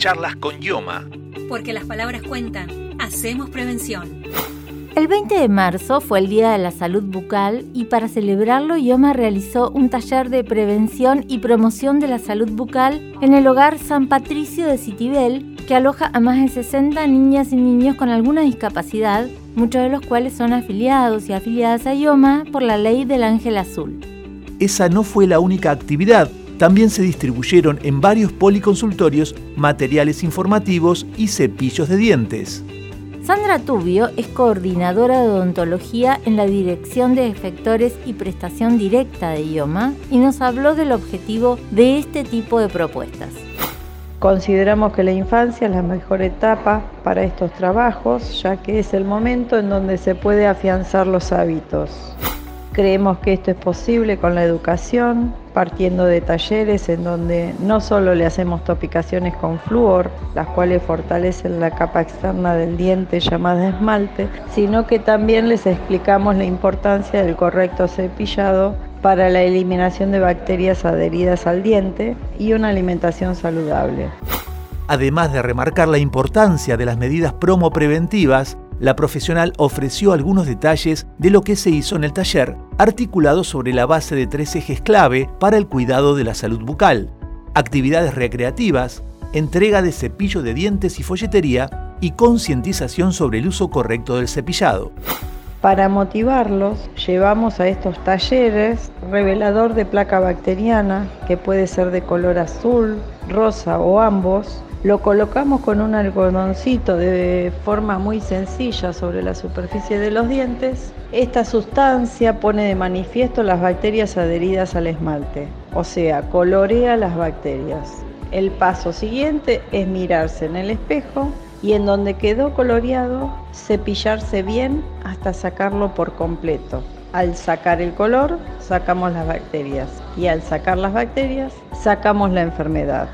Charlas con Yoma. Porque las palabras cuentan. Hacemos prevención. El 20 de marzo fue el Día de la Salud Bucal y para celebrarlo Yoma realizó un taller de prevención y promoción de la salud bucal en el hogar San Patricio de Citibel, que aloja a más de 60 niñas y niños con alguna discapacidad, muchos de los cuales son afiliados y afiliadas a Yoma por la ley del Ángel Azul. Esa no fue la única actividad. También se distribuyeron en varios policonsultorios materiales informativos y cepillos de dientes. Sandra Tubio es coordinadora de odontología en la Dirección de Efectores y Prestación Directa de IOMA y nos habló del objetivo de este tipo de propuestas. Consideramos que la infancia es la mejor etapa para estos trabajos, ya que es el momento en donde se puede afianzar los hábitos. Creemos que esto es posible con la educación, partiendo de talleres en donde no solo le hacemos topicaciones con flúor, las cuales fortalecen la capa externa del diente llamada esmalte, sino que también les explicamos la importancia del correcto cepillado para la eliminación de bacterias adheridas al diente y una alimentación saludable. Además de remarcar la importancia de las medidas promo preventivas, la profesional ofreció algunos detalles de lo que se hizo en el taller, articulado sobre la base de tres ejes clave para el cuidado de la salud bucal, actividades recreativas, entrega de cepillo de dientes y folletería y concientización sobre el uso correcto del cepillado. Para motivarlos, llevamos a estos talleres revelador de placa bacteriana, que puede ser de color azul, rosa o ambos, lo colocamos con un algodoncito de forma muy sencilla sobre la superficie de los dientes. Esta sustancia pone de manifiesto las bacterias adheridas al esmalte, o sea, colorea las bacterias. El paso siguiente es mirarse en el espejo y en donde quedó coloreado, cepillarse bien hasta sacarlo por completo. Al sacar el color, sacamos las bacterias y al sacar las bacterias, sacamos la enfermedad.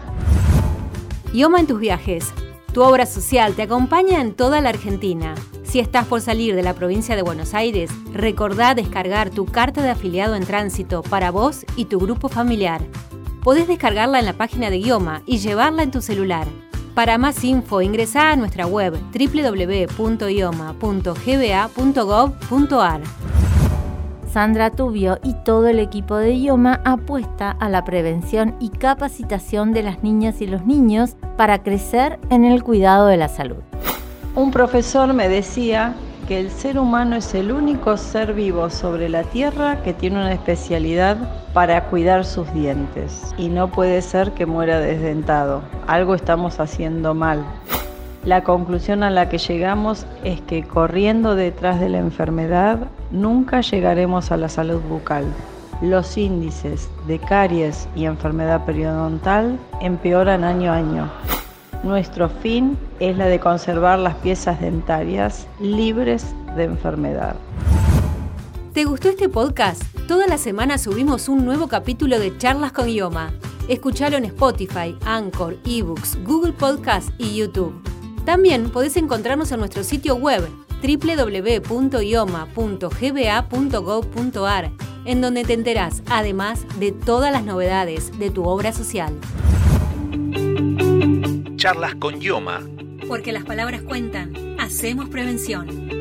Ioma en tus viajes. Tu obra social te acompaña en toda la Argentina. Si estás por salir de la provincia de Buenos Aires, recordá descargar tu carta de afiliado en tránsito para vos y tu grupo familiar. Podés descargarla en la página de Ioma y llevarla en tu celular. Para más info ingresá a nuestra web www.ioma.gba.gov.ar. Sandra Tubio y todo el equipo de IOMA apuesta a la prevención y capacitación de las niñas y los niños para crecer en el cuidado de la salud. Un profesor me decía que el ser humano es el único ser vivo sobre la Tierra que tiene una especialidad para cuidar sus dientes y no puede ser que muera desdentado. Algo estamos haciendo mal. La conclusión a la que llegamos es que corriendo detrás de la enfermedad nunca llegaremos a la salud bucal. Los índices de caries y enfermedad periodontal empeoran año a año. Nuestro fin es la de conservar las piezas dentarias libres de enfermedad. ¿Te gustó este podcast? Toda la semana subimos un nuevo capítulo de Charlas con Ioma. Escuchalo en Spotify, Anchor, eBooks, Google Podcast y YouTube. También podés encontrarnos en nuestro sitio web www.ioma.gba.gov.ar, en donde te enterás además de todas las novedades de tu obra social. Charlas con Yoma. Porque las palabras cuentan, hacemos prevención.